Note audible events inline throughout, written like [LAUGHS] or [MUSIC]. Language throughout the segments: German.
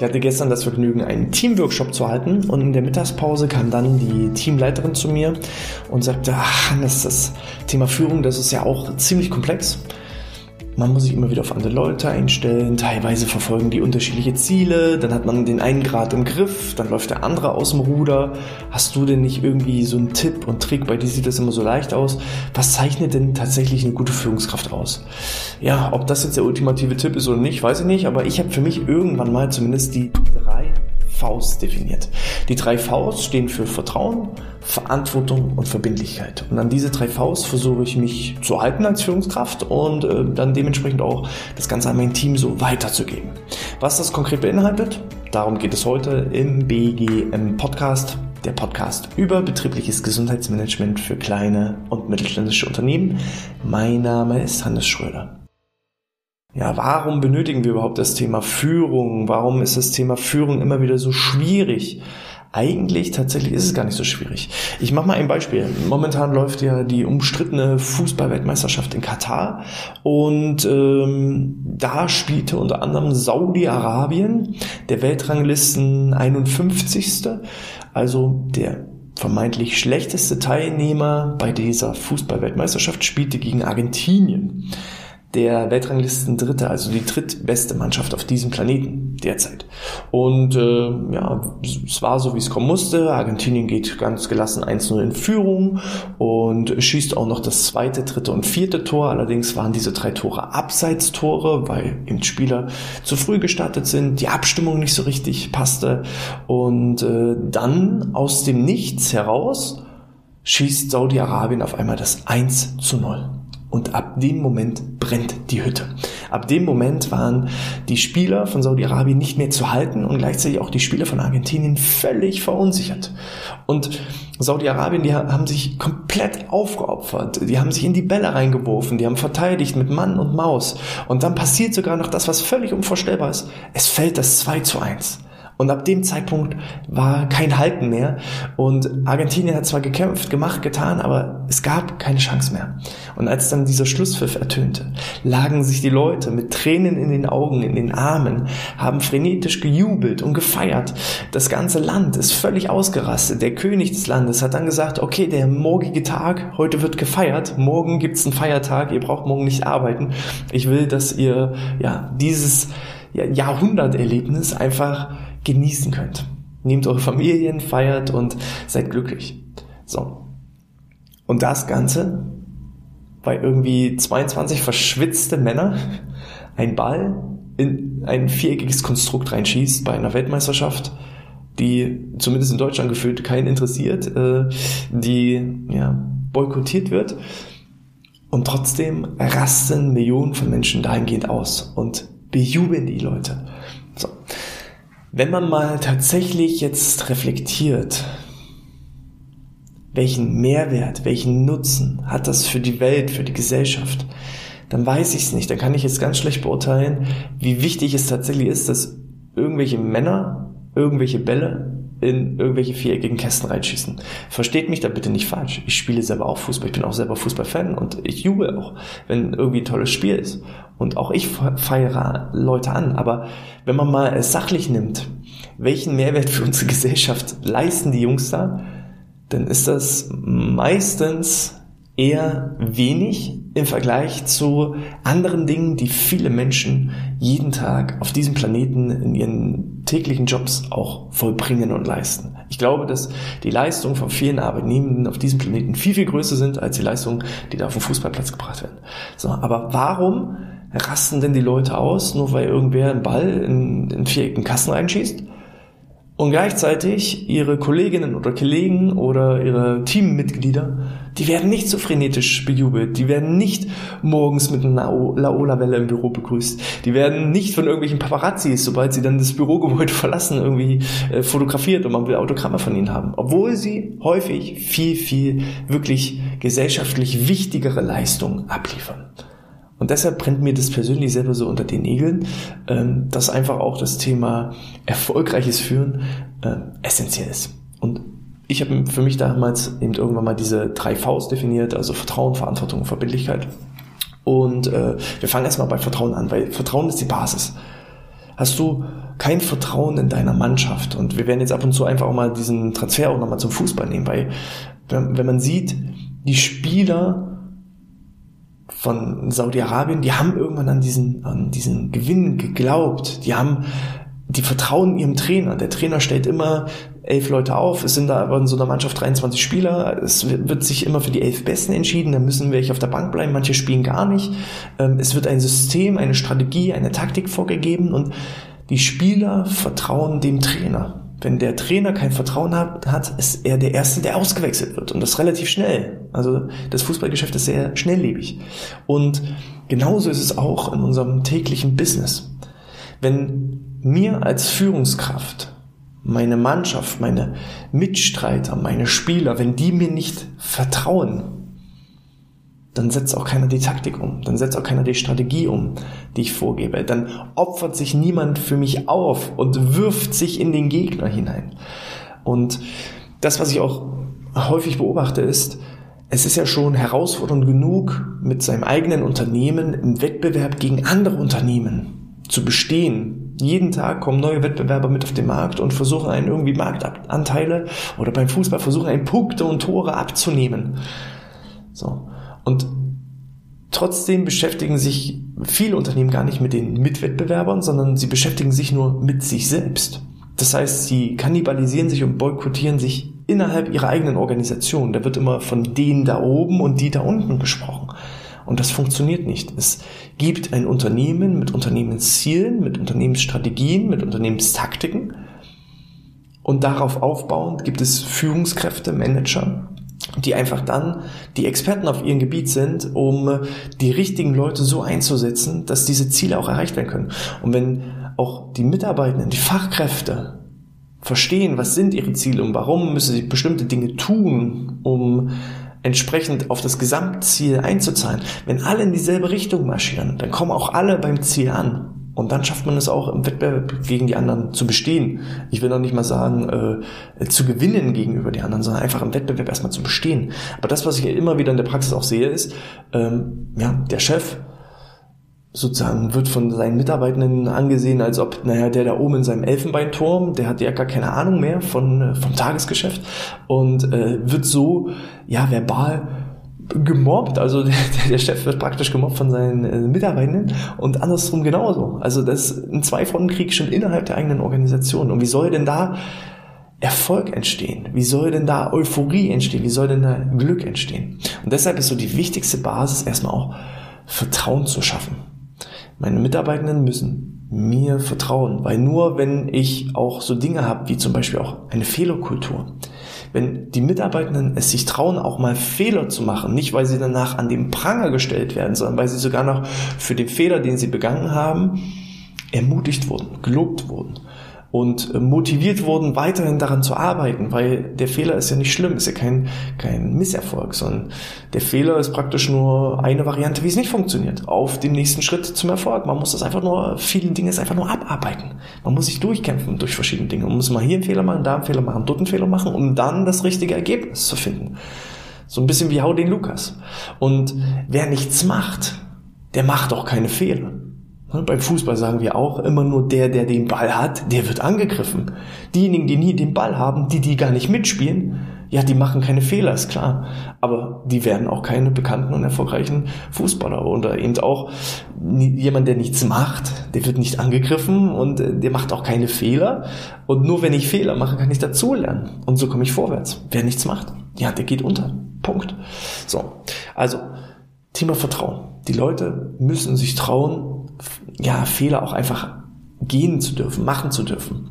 Ich hatte gestern das Vergnügen, einen Teamworkshop zu halten und in der Mittagspause kam dann die Teamleiterin zu mir und sagte, ach Hannes, das Thema Führung, das ist ja auch ziemlich komplex. Man muss sich immer wieder auf andere Leute einstellen, teilweise verfolgen die unterschiedliche Ziele, dann hat man den einen Grad im Griff, dann läuft der andere aus dem Ruder. Hast du denn nicht irgendwie so einen Tipp und Trick? Bei dir sieht das immer so leicht aus. Was zeichnet denn tatsächlich eine gute Führungskraft aus? Ja, ob das jetzt der ultimative Tipp ist oder nicht, weiß ich nicht, aber ich habe für mich irgendwann mal zumindest die drei Vs definiert. Die drei Vs stehen für Vertrauen, Verantwortung und Verbindlichkeit. Und an diese drei Vs versuche ich mich zu halten als Führungskraft und äh, dann dementsprechend auch das Ganze an mein Team so weiterzugeben. Was das konkret beinhaltet, darum geht es heute im BGM Podcast. Der Podcast über betriebliches Gesundheitsmanagement für kleine und mittelständische Unternehmen. Mein Name ist Hannes Schröder. Ja, warum benötigen wir überhaupt das Thema Führung? Warum ist das Thema Führung immer wieder so schwierig? Eigentlich tatsächlich ist es gar nicht so schwierig. Ich mache mal ein Beispiel. Momentan läuft ja die umstrittene Fußballweltmeisterschaft in Katar und ähm, da spielte unter anderem Saudi-Arabien, der Weltranglisten 51. Also der vermeintlich schlechteste Teilnehmer bei dieser Fußballweltmeisterschaft spielte gegen Argentinien der Weltranglisten Dritte, also die drittbeste Mannschaft auf diesem Planeten derzeit. Und äh, ja, es war so, wie es kommen musste. Argentinien geht ganz gelassen 1-0 in Führung und schießt auch noch das zweite, dritte und vierte Tor. Allerdings waren diese drei Tore Abseitstore, weil eben Spieler zu früh gestartet sind, die Abstimmung nicht so richtig passte. Und äh, dann aus dem Nichts heraus schießt Saudi-Arabien auf einmal das 1 zu 0. Und ab dem Moment brennt die Hütte. Ab dem Moment waren die Spieler von Saudi-Arabien nicht mehr zu halten und gleichzeitig auch die Spieler von Argentinien völlig verunsichert. Und Saudi-Arabien, die haben sich komplett aufgeopfert. Die haben sich in die Bälle reingeworfen. Die haben verteidigt mit Mann und Maus. Und dann passiert sogar noch das, was völlig unvorstellbar ist. Es fällt das 2 zu 1. Und ab dem Zeitpunkt war kein Halten mehr. Und Argentinien hat zwar gekämpft, gemacht, getan, aber es gab keine Chance mehr. Und als dann dieser Schlusspfiff ertönte, lagen sich die Leute mit Tränen in den Augen, in den Armen, haben frenetisch gejubelt und gefeiert. Das ganze Land ist völlig ausgerastet. Der König des Landes hat dann gesagt, okay, der morgige Tag, heute wird gefeiert, morgen gibt's einen Feiertag, ihr braucht morgen nicht arbeiten. Ich will, dass ihr ja dieses Jahrhunderterlebnis einfach genießen könnt. Nehmt eure Familien, feiert und seid glücklich. So. Und das Ganze, weil irgendwie 22 verschwitzte Männer ein Ball in ein viereckiges Konstrukt reinschießt bei einer Weltmeisterschaft, die zumindest in Deutschland gefühlt keinen interessiert, äh, die ja, boykottiert wird. Und trotzdem rasten Millionen von Menschen dahingehend aus und bejubeln die Leute. Wenn man mal tatsächlich jetzt reflektiert, welchen Mehrwert, welchen Nutzen hat das für die Welt, für die Gesellschaft, dann weiß ich es nicht. Dann kann ich jetzt ganz schlecht beurteilen, wie wichtig es tatsächlich ist, dass irgendwelche Männer irgendwelche Bälle in irgendwelche viereckigen Kästen reinschießen. Versteht mich da bitte nicht falsch. Ich spiele selber auch Fußball. Ich bin auch selber Fußballfan und ich jubel auch, wenn irgendwie ein tolles Spiel ist. Und auch ich feiere Leute an. Aber wenn man mal sachlich nimmt, welchen Mehrwert für unsere Gesellschaft leisten die Jungs da, dann ist das meistens eher wenig im Vergleich zu anderen Dingen, die viele Menschen jeden Tag auf diesem Planeten in ihren täglichen Jobs auch vollbringen und leisten. Ich glaube, dass die Leistungen von vielen Arbeitnehmenden auf diesem Planeten viel, viel größer sind als die Leistungen, die da auf dem Fußballplatz gebracht werden. So, aber warum rasten denn die Leute aus, nur weil irgendwer einen Ball in, in viereckigen Kassen reinschießt? Und gleichzeitig ihre Kolleginnen oder Kollegen oder ihre Teammitglieder, die werden nicht so frenetisch bejubelt, die werden nicht morgens mit einer Laola-Welle im Büro begrüßt, die werden nicht von irgendwelchen Paparazzis, sobald sie dann das Bürogebäude [LAUGHS] verlassen, irgendwie äh, fotografiert und man will Autogramme von ihnen haben. Obwohl sie häufig viel, viel wirklich gesellschaftlich wichtigere Leistungen abliefern. Und deshalb brennt mir das persönlich selber so unter den Nägeln, ähm, dass einfach auch das Thema erfolgreiches Führen äh, essentiell ist. Und ich habe für mich damals eben irgendwann mal diese drei Vs definiert, also Vertrauen, Verantwortung und Verbindlichkeit. Und äh, wir fangen erstmal bei Vertrauen an, weil Vertrauen ist die Basis. hast du kein Vertrauen in deiner Mannschaft. Und wir werden jetzt ab und zu einfach auch mal diesen Transfer auch nochmal zum Fußball nehmen, weil wenn man sieht, die Spieler von Saudi-Arabien, die haben irgendwann an diesen, an diesen Gewinn geglaubt. Die haben, die vertrauen ihrem Trainer. Der Trainer stellt immer elf Leute auf. Es sind da aber in so einer Mannschaft 23 Spieler. Es wird sich immer für die elf Besten entschieden. Da müssen welche auf der Bank bleiben. Manche spielen gar nicht. Ähm, es wird ein System, eine Strategie, eine Taktik vorgegeben und die Spieler vertrauen dem Trainer. Wenn der Trainer kein Vertrauen hat, hat, ist er der Erste, der ausgewechselt wird. Und das relativ schnell. Also das Fußballgeschäft ist sehr schnelllebig. Und genauso ist es auch in unserem täglichen Business. Wenn mir als Führungskraft meine Mannschaft, meine Mitstreiter, meine Spieler, wenn die mir nicht vertrauen, dann setzt auch keiner die Taktik um, dann setzt auch keiner die Strategie um, die ich vorgebe. Dann opfert sich niemand für mich auf und wirft sich in den Gegner hinein. Und das, was ich auch häufig beobachte, ist, es ist ja schon herausfordernd genug, mit seinem eigenen Unternehmen im Wettbewerb gegen andere Unternehmen zu bestehen. Jeden Tag kommen neue Wettbewerber mit auf den Markt und versuchen einen irgendwie Marktanteile oder beim Fußball versuchen einen Punkte und Tore abzunehmen. So. Und trotzdem beschäftigen sich viele Unternehmen gar nicht mit den Mitwettbewerbern, sondern sie beschäftigen sich nur mit sich selbst. Das heißt, sie kannibalisieren sich und boykottieren sich innerhalb ihrer eigenen Organisation. Da wird immer von denen da oben und die da unten gesprochen. Und das funktioniert nicht. Es gibt ein Unternehmen mit Unternehmenszielen, mit Unternehmensstrategien, mit Unternehmenstaktiken. Und darauf aufbauend gibt es Führungskräfte, Manager, die einfach dann die Experten auf ihrem Gebiet sind, um die richtigen Leute so einzusetzen, dass diese Ziele auch erreicht werden können. Und wenn auch die Mitarbeitenden, die Fachkräfte verstehen, was sind ihre Ziele und warum müssen sie bestimmte Dinge tun, um entsprechend auf das Gesamtziel einzuzahlen. Wenn alle in dieselbe Richtung marschieren, dann kommen auch alle beim Ziel an. Und dann schafft man es auch im Wettbewerb gegen die anderen zu bestehen. Ich will noch nicht mal sagen, äh, zu gewinnen gegenüber die anderen, sondern einfach im Wettbewerb erstmal zu bestehen. Aber das, was ich immer wieder in der Praxis auch sehe, ist, ähm, ja, der Chef sozusagen wird von seinen Mitarbeitenden angesehen, als ob, naja, der da oben in seinem Elfenbeinturm, der hat ja gar keine Ahnung mehr von, äh, vom Tagesgeschäft und äh, wird so, ja, verbal gemobbt, also [LAUGHS] der, der Chef wird praktisch gemobbt von seinen äh, Mitarbeitenden und andersrum genauso. Also das ist ein Zwei-Fronten-Krieg schon innerhalb der eigenen Organisation. Und wie soll denn da Erfolg entstehen? Wie soll denn da Euphorie entstehen? Wie soll denn da Glück entstehen? Und deshalb ist so die wichtigste Basis erstmal auch Vertrauen zu schaffen. Meine Mitarbeitenden müssen mir vertrauen, weil nur wenn ich auch so Dinge habe, wie zum Beispiel auch eine Fehlerkultur, wenn die Mitarbeitenden es sich trauen, auch mal Fehler zu machen, nicht weil sie danach an den Pranger gestellt werden, sondern weil sie sogar noch für den Fehler, den sie begangen haben, ermutigt wurden, gelobt wurden und äh, motiviert wurden, weiterhin daran zu arbeiten, weil der Fehler ist ja nicht schlimm, ist ja kein, kein Misserfolg, sondern der Fehler ist praktisch nur eine Variante, wie es nicht funktioniert, auf dem nächsten Schritt zum Erfolg. Man muss das einfach nur, vielen Dinge ist einfach nur abarbeiten. Man muss sich durchkämpfen durch verschiedene Dinge. Man muss mal hier einen Fehler machen, da einen Fehler machen, dort einen Fehler machen, um dann das richtige Ergebnis zu finden. So ein bisschen wie Hau den Lukas. Und wer nichts macht, der macht auch keine Fehler. Beim Fußball sagen wir auch immer nur der, der den Ball hat, der wird angegriffen. Diejenigen, die nie den Ball haben, die die gar nicht mitspielen, ja, die machen keine Fehler, ist klar. Aber die werden auch keine bekannten und erfolgreichen Fußballer. Oder eben auch jemand, der nichts macht, der wird nicht angegriffen und äh, der macht auch keine Fehler. Und nur wenn ich Fehler mache, kann ich dazulernen. Und so komme ich vorwärts. Wer nichts macht, ja, der geht unter. Punkt. So. Also, Thema Vertrauen. Die Leute müssen sich trauen, ja, Fehler auch einfach gehen zu dürfen, machen zu dürfen.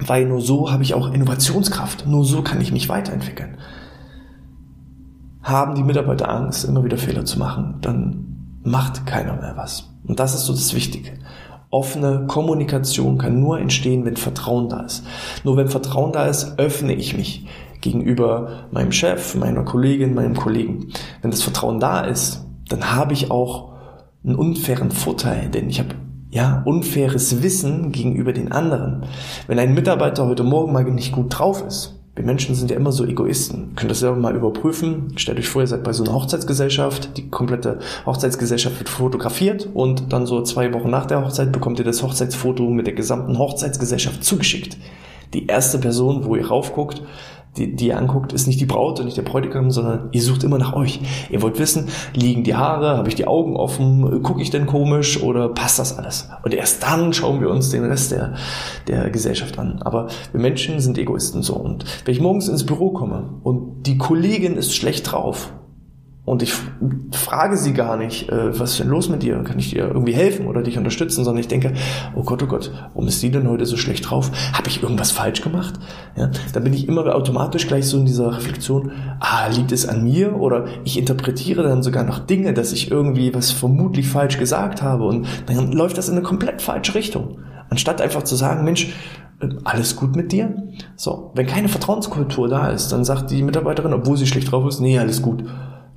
Weil nur so habe ich auch Innovationskraft. Nur so kann ich mich weiterentwickeln. Haben die Mitarbeiter Angst, immer wieder Fehler zu machen, dann macht keiner mehr was. Und das ist so das Wichtige. Offene Kommunikation kann nur entstehen, wenn Vertrauen da ist. Nur wenn Vertrauen da ist, öffne ich mich gegenüber meinem Chef, meiner Kollegin, meinem Kollegen. Wenn das Vertrauen da ist, dann habe ich auch einen unfairen Vorteil, denn ich habe ja unfaires Wissen gegenüber den anderen. Wenn ein Mitarbeiter heute Morgen mal nicht gut drauf ist, Wir Menschen sind ja immer so Egoisten. Könnt das selber mal überprüfen. Stellt euch vor, ihr seid bei so einer Hochzeitsgesellschaft. Die komplette Hochzeitsgesellschaft wird fotografiert und dann so zwei Wochen nach der Hochzeit bekommt ihr das Hochzeitsfoto mit der gesamten Hochzeitsgesellschaft zugeschickt. Die erste Person, wo ihr raufguckt, die, die ihr anguckt, ist nicht die Braut und nicht der Bräutigam, sondern ihr sucht immer nach euch. Ihr wollt wissen, liegen die Haare, habe ich die Augen offen, gucke ich denn komisch oder passt das alles? Und erst dann schauen wir uns den Rest der, der Gesellschaft an. Aber wir Menschen sind Egoisten so. Und wenn ich morgens ins Büro komme und die Kollegin ist schlecht drauf und ich frage sie gar nicht, äh, was ist denn los mit dir? Kann ich dir irgendwie helfen oder dich unterstützen? Sondern ich denke, oh Gott, oh Gott, warum ist die denn heute so schlecht drauf? Habe ich irgendwas falsch gemacht? Ja, dann bin ich immer automatisch gleich so in dieser Reflexion, ah, liegt es an mir? Oder ich interpretiere dann sogar noch Dinge, dass ich irgendwie was vermutlich falsch gesagt habe. Und dann läuft das in eine komplett falsche Richtung. Anstatt einfach zu sagen, Mensch, äh, alles gut mit dir? So, wenn keine Vertrauenskultur da ist, dann sagt die Mitarbeiterin, obwohl sie schlecht drauf ist, nee, alles gut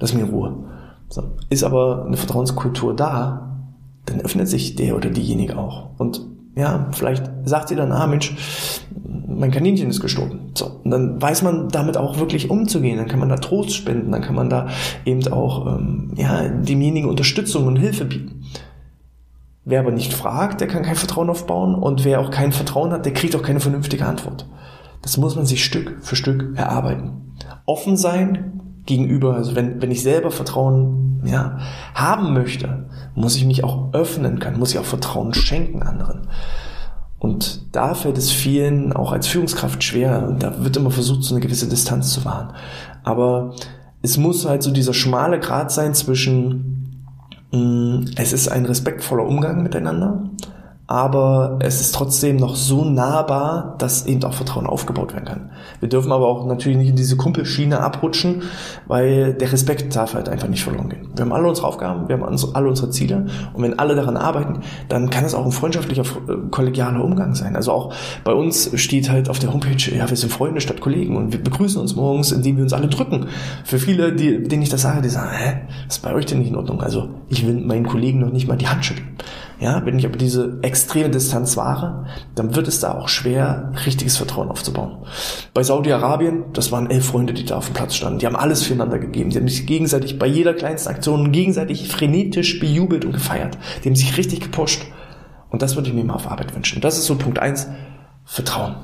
lass mir Ruhe. So. Ist aber eine Vertrauenskultur da, dann öffnet sich der oder diejenige auch. Und ja, vielleicht sagt sie dann, ah Mensch, mein Kaninchen ist gestorben. So, und dann weiß man damit auch wirklich umzugehen. Dann kann man da Trost spenden, dann kann man da eben auch ähm, ja, demjenigen Unterstützung und Hilfe bieten. Wer aber nicht fragt, der kann kein Vertrauen aufbauen und wer auch kein Vertrauen hat, der kriegt auch keine vernünftige Antwort. Das muss man sich Stück für Stück erarbeiten. Offen sein, gegenüber, also wenn, wenn ich selber Vertrauen ja, haben möchte, muss ich mich auch öffnen können, muss ich auch Vertrauen schenken anderen. Und da fällt es vielen auch als Führungskraft schwer und da wird immer versucht, so eine gewisse Distanz zu wahren. Aber es muss halt so dieser schmale Grat sein zwischen, mm, es ist ein respektvoller Umgang miteinander, aber es ist trotzdem noch so nahbar, dass eben auch Vertrauen aufgebaut werden kann. Wir dürfen aber auch natürlich nicht in diese Kumpelschiene abrutschen, weil der Respekt darf halt einfach nicht verloren gehen. Wir haben alle unsere Aufgaben, wir haben alle unsere Ziele und wenn alle daran arbeiten, dann kann es auch ein freundschaftlicher, äh, kollegialer Umgang sein. Also auch bei uns steht halt auf der Homepage, ja, wir sind Freunde statt Kollegen und wir begrüßen uns morgens, indem wir uns alle drücken. Für viele, die, denen ich das sage, die sagen, hä, was ist bei euch denn nicht in Ordnung? Also ich will meinen Kollegen noch nicht mal die Hand schütteln. Ja, wenn ich aber diese extreme Distanz wahre, dann wird es da auch schwer, richtiges Vertrauen aufzubauen. Bei Saudi-Arabien, das waren elf Freunde, die da auf dem Platz standen. Die haben alles füreinander gegeben. Die haben sich gegenseitig bei jeder kleinsten Aktion gegenseitig frenetisch bejubelt und gefeiert. Die haben sich richtig gepusht. Und das würde ich mir mal auf Arbeit wünschen. Das ist so Punkt eins: Vertrauen.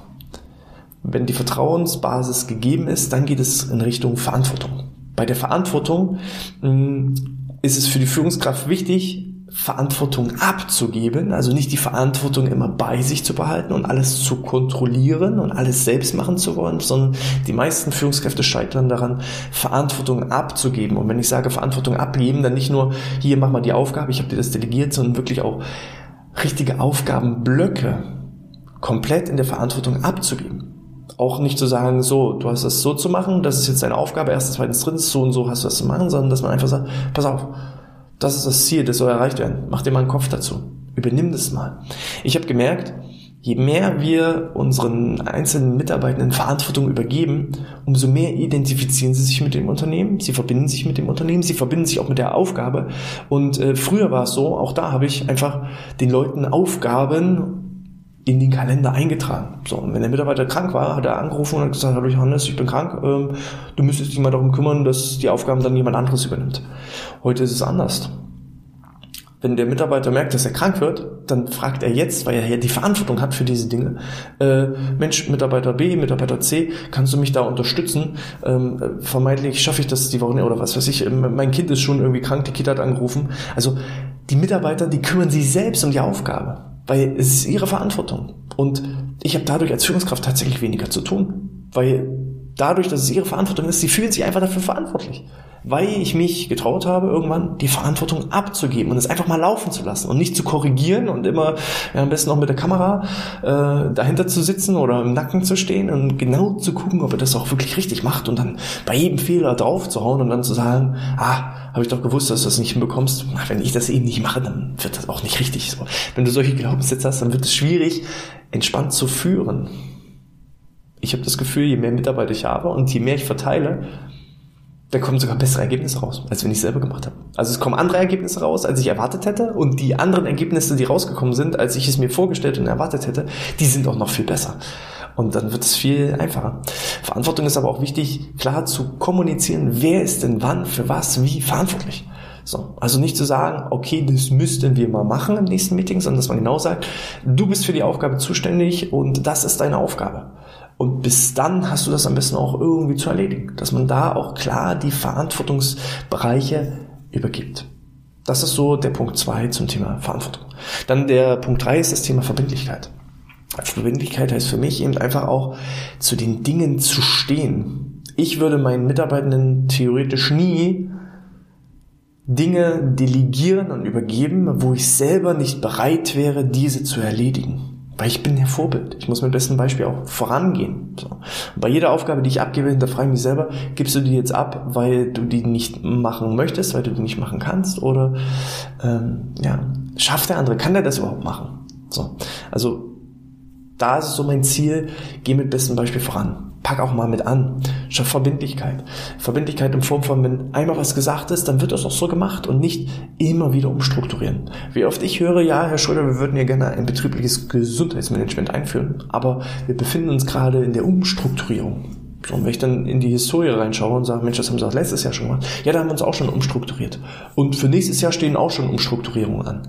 Wenn die Vertrauensbasis gegeben ist, dann geht es in Richtung Verantwortung. Bei der Verantwortung mh, mm, ist es für die Führungskraft wichtig, Verantwortung abzugeben, also nicht die Verantwortung immer bei sich zu behalten und alles zu kontrollieren und alles selbst machen zu wollen, sondern die meisten Führungskräfte scheitern daran, Verantwortung abzugeben. Und wenn ich sage Verantwortung abgeben, dann nicht nur hier mach mal die Aufgabe, ich habe dir das delegiert, sondern wirklich auch richtige Aufgabenblöcke komplett in der Verantwortung abzugeben. Auch nicht zu sagen, so, du hast das so zu machen, das ist jetzt deine Aufgabe, erstens, zweitens, drittens, so und so hast du das zu machen, sondern dass man einfach sagt, pass auf, das ist das Ziel, das soll erreicht werden. Mach dir mal einen Kopf dazu. Übernimm das mal. Ich habe gemerkt, je mehr wir unseren einzelnen Mitarbeitenden Verantwortung übergeben, umso mehr identifizieren sie sich mit dem Unternehmen, sie verbinden sich mit dem Unternehmen, sie verbinden sich auch mit der Aufgabe. Und äh, früher war es so, auch da habe ich einfach den Leuten Aufgaben in den Kalender eingetragen. So, und wenn der Mitarbeiter krank war, hat er angerufen und hat gesagt, hallo Johannes, ich bin krank, ähm, du müsstest dich mal darum kümmern, dass die Aufgaben dann jemand anderes übernimmt. Heute ist es anders. Wenn der Mitarbeiter merkt, dass er krank wird, dann fragt er jetzt, weil er ja die Verantwortung hat für diese Dinge, äh, Mensch, Mitarbeiter B, Mitarbeiter C, kannst du mich da unterstützen? Ähm, vermeintlich schaffe ich das die Woche oder was weiß ich, ähm, mein Kind ist schon irgendwie krank, die Kita hat angerufen. Also die Mitarbeiter, die kümmern sich selbst um die Aufgabe weil es ist ihre Verantwortung. Und ich habe dadurch als Führungskraft tatsächlich weniger zu tun, weil dadurch, dass es ihre Verantwortung ist, sie fühlen sich einfach dafür verantwortlich. Weil ich mich getraut habe, irgendwann die Verantwortung abzugeben und es einfach mal laufen zu lassen und nicht zu korrigieren und immer ja, am besten noch mit der Kamera äh, dahinter zu sitzen oder im Nacken zu stehen und genau zu gucken, ob er das auch wirklich richtig macht und dann bei jedem Fehler drauf zu hauen und dann zu sagen, ah, habe ich doch gewusst, dass du das nicht hinbekommst. Wenn ich das eben nicht mache, dann wird das auch nicht richtig so. Wenn du solche Glaubenssätze hast, dann wird es schwierig, entspannt zu führen. Ich habe das Gefühl, je mehr Mitarbeiter ich habe und je mehr ich verteile, da kommen sogar bessere Ergebnisse raus, als wenn ich selber gemacht habe. Also es kommen andere Ergebnisse raus, als ich erwartet hätte. Und die anderen Ergebnisse, die rausgekommen sind, als ich es mir vorgestellt und erwartet hätte, die sind auch noch viel besser. Und dann wird es viel einfacher. Verantwortung ist aber auch wichtig, klar zu kommunizieren, wer ist denn wann, für was, wie verantwortlich. So, also nicht zu sagen, okay, das müssten wir mal machen im nächsten Meeting, sondern dass man genau sagt, du bist für die Aufgabe zuständig und das ist deine Aufgabe. Und bis dann hast du das am besten auch irgendwie zu erledigen, dass man da auch klar die Verantwortungsbereiche übergibt. Das ist so der Punkt zwei zum Thema Verantwortung. Dann der Punkt drei ist das Thema Verbindlichkeit. Verbindlichkeit heißt für mich eben einfach auch zu den Dingen zu stehen. Ich würde meinen Mitarbeitenden theoretisch nie Dinge delegieren und übergeben, wo ich selber nicht bereit wäre, diese zu erledigen. Weil ich bin der Vorbild. Ich muss mit bestem Beispiel auch vorangehen. So. Bei jeder Aufgabe, die ich abgebe, hinterfrage ich mich selber, gibst du die jetzt ab, weil du die nicht machen möchtest, weil du die nicht machen kannst? Oder ähm, ja, schafft der andere, kann der das überhaupt machen? So. Also da ist so mein Ziel, geh mit bestem Beispiel voran pack auch mal mit an. Verbindlichkeit. Verbindlichkeit in Form von, wenn einmal was gesagt ist, dann wird das auch so gemacht und nicht immer wieder umstrukturieren. Wie oft ich höre, ja, Herr Schröder, wir würden ja gerne ein betriebliches Gesundheitsmanagement einführen, aber wir befinden uns gerade in der Umstrukturierung. So, und wenn ich dann in die Historie reinschaue und sage, Mensch, das haben sie auch letztes Jahr schon gemacht, ja, da haben wir uns auch schon umstrukturiert. Und für nächstes Jahr stehen auch schon Umstrukturierungen an.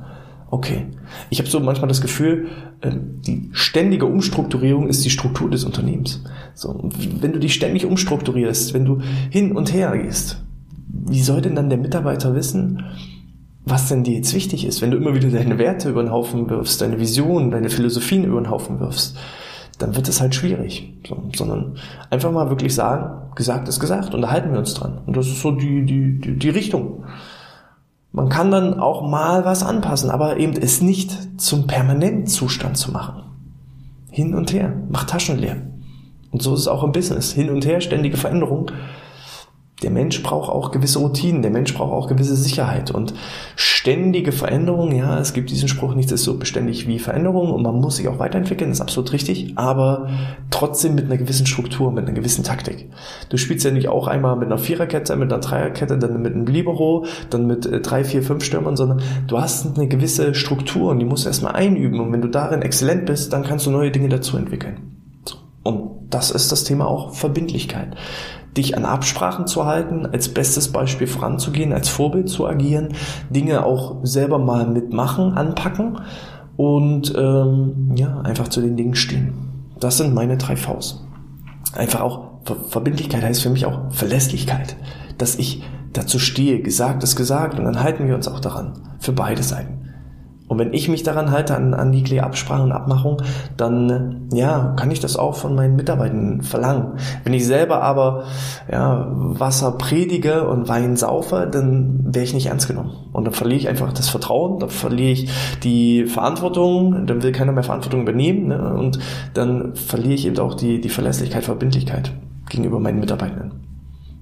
Okay. Ich habe so manchmal das Gefühl, ähm, die ständige Umstrukturierung ist die Struktur des Unternehmens. So, wenn du dich ständig umstrukturierst, wenn du hin und her gehst, wie soll denn dann der Mitarbeiter wissen, was denn dir jetzt wichtig ist, wenn du immer wieder deine Werte über den Haufen wirfst, deine Visionen, deine Philosophien über den Haufen wirfst, dann wird es halt schwierig. So, sondern einfach mal wirklich sagen, gesagt ist gesagt und da halten wir uns dran. Und das ist so die, die, die, die Richtung. Man kann dann auch mal was anpassen, aber eben es nicht zum permanenten Zustand zu machen. Hin und her, macht Taschen leer. Und so ist es auch im Business. Hin und her, ständige Veränderung der Mensch braucht auch gewisse Routinen, der Mensch braucht auch gewisse Sicherheit und ständige Veränderung, ja, es gibt diesen Spruch, nichts ist so beständig wie Veränderung und man muss sich auch weiterentwickeln, das ist absolut richtig, aber trotzdem mit einer gewissen Struktur, mit einer gewissen Taktik. Du spielst ja nicht auch einmal mit einer Viererkette, mit einer Dreierkette, dann mit einem Libero, dann mit äh, drei, vier, fünf Stürmern, sondern du hast eine gewisse Struktur und die musst du erstmal einüben und wenn du darin exzellent bist, dann kannst du neue Dinge dazu entwickeln. Und das ist das Thema auch Verbindlichkeit dich an Absprachen zu halten, als bestes Beispiel voranzugehen, als Vorbild zu agieren, Dinge auch selber mal mitmachen, anpacken und ähm, ja, einfach zu den Dingen stehen. Das sind meine drei Vs. Einfach auch Verbindlichkeit heißt für mich auch Verlässlichkeit, dass ich dazu stehe, gesagt ist gesagt und dann halten wir uns auch daran, für beide Seiten. Und wenn ich mich daran halte, an, an die Absprachen und Abmachung, dann ja, kann ich das auch von meinen Mitarbeitern verlangen. Wenn ich selber aber ja, Wasser predige und Wein saufe, dann wäre ich nicht ernst genommen. Und dann verliere ich einfach das Vertrauen, dann verliere ich die Verantwortung, dann will keiner mehr Verantwortung übernehmen ne? und dann verliere ich eben auch die, die Verlässlichkeit, Verbindlichkeit gegenüber meinen Mitarbeitern.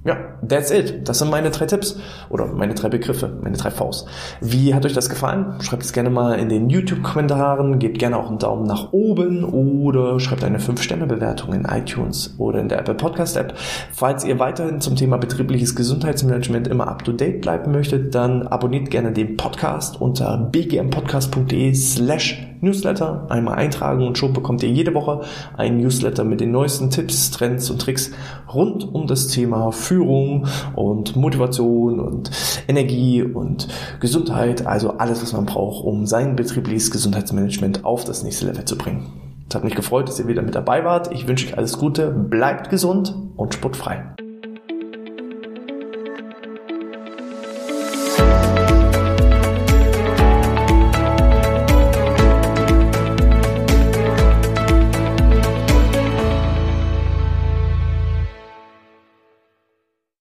Ja, that's it. Das sind meine drei Tipps oder meine drei Begriffe, meine drei Vs. Wie hat euch das gefallen? Schreibt es gerne mal in den YouTube-Kommentaren, gebt gerne auch einen Daumen nach oben oder schreibt eine 5-Sterne-Bewertung in iTunes oder in der Apple Podcast-App. Falls ihr weiterhin zum Thema betriebliches Gesundheitsmanagement immer up-to-date bleiben möchtet, dann abonniert gerne den Podcast unter bgmpodcast.de slash Newsletter. Einmal eintragen und schon bekommt ihr jede Woche einen Newsletter mit den neuesten Tipps, Trends und Tricks rund um das Thema Führung und Motivation und Energie und Gesundheit. Also alles, was man braucht, um sein betriebliches Gesundheitsmanagement auf das nächste Level zu bringen. Es hat mich gefreut, dass ihr wieder mit dabei wart. Ich wünsche euch alles Gute, bleibt gesund und sportfrei.